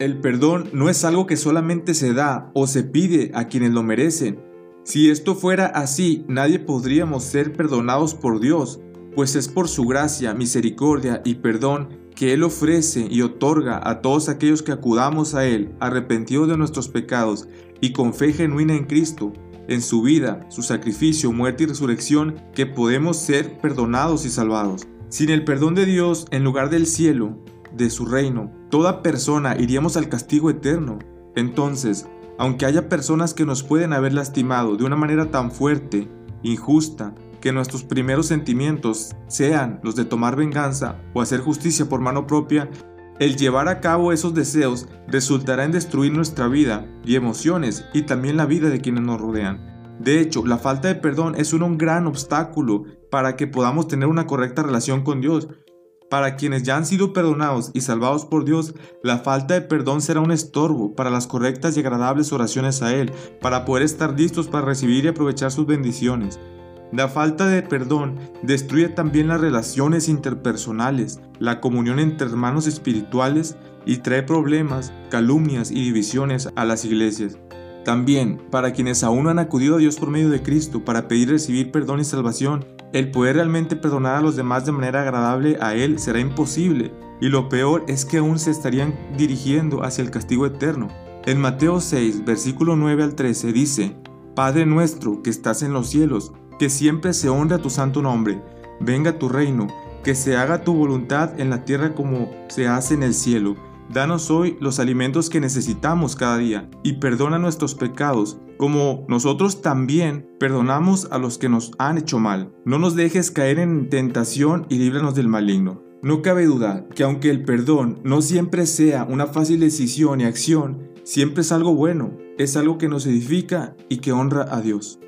el perdón no es algo que solamente se da o se pide a quienes lo merecen. Si esto fuera así, nadie podríamos ser perdonados por Dios, pues es por su gracia, misericordia y perdón que Él ofrece y otorga a todos aquellos que acudamos a Él, arrepentidos de nuestros pecados y con fe genuina en Cristo, en su vida, su sacrificio, muerte y resurrección, que podemos ser perdonados y salvados. Sin el perdón de Dios, en lugar del cielo, de su reino, toda persona iríamos al castigo eterno. Entonces, aunque haya personas que nos pueden haber lastimado de una manera tan fuerte, injusta, que nuestros primeros sentimientos sean los de tomar venganza o hacer justicia por mano propia, el llevar a cabo esos deseos resultará en destruir nuestra vida y emociones y también la vida de quienes nos rodean. De hecho, la falta de perdón es un gran obstáculo para que podamos tener una correcta relación con Dios. Para quienes ya han sido perdonados y salvados por Dios, la falta de perdón será un estorbo para las correctas y agradables oraciones a Él, para poder estar listos para recibir y aprovechar sus bendiciones. La falta de perdón destruye también las relaciones interpersonales, la comunión entre hermanos espirituales y trae problemas, calumnias y divisiones a las iglesias. También, para quienes aún no han acudido a Dios por medio de Cristo para pedir recibir perdón y salvación, el poder realmente perdonar a los demás de manera agradable a Él será imposible, y lo peor es que aún se estarían dirigiendo hacia el castigo eterno. En Mateo 6, versículo 9 al 13 dice, Padre nuestro que estás en los cielos, que siempre se honre tu santo nombre, venga tu reino, que se haga tu voluntad en la tierra como se hace en el cielo. Danos hoy los alimentos que necesitamos cada día y perdona nuestros pecados, como nosotros también perdonamos a los que nos han hecho mal. No nos dejes caer en tentación y líbranos del maligno. No cabe duda que aunque el perdón no siempre sea una fácil decisión y acción, siempre es algo bueno, es algo que nos edifica y que honra a Dios.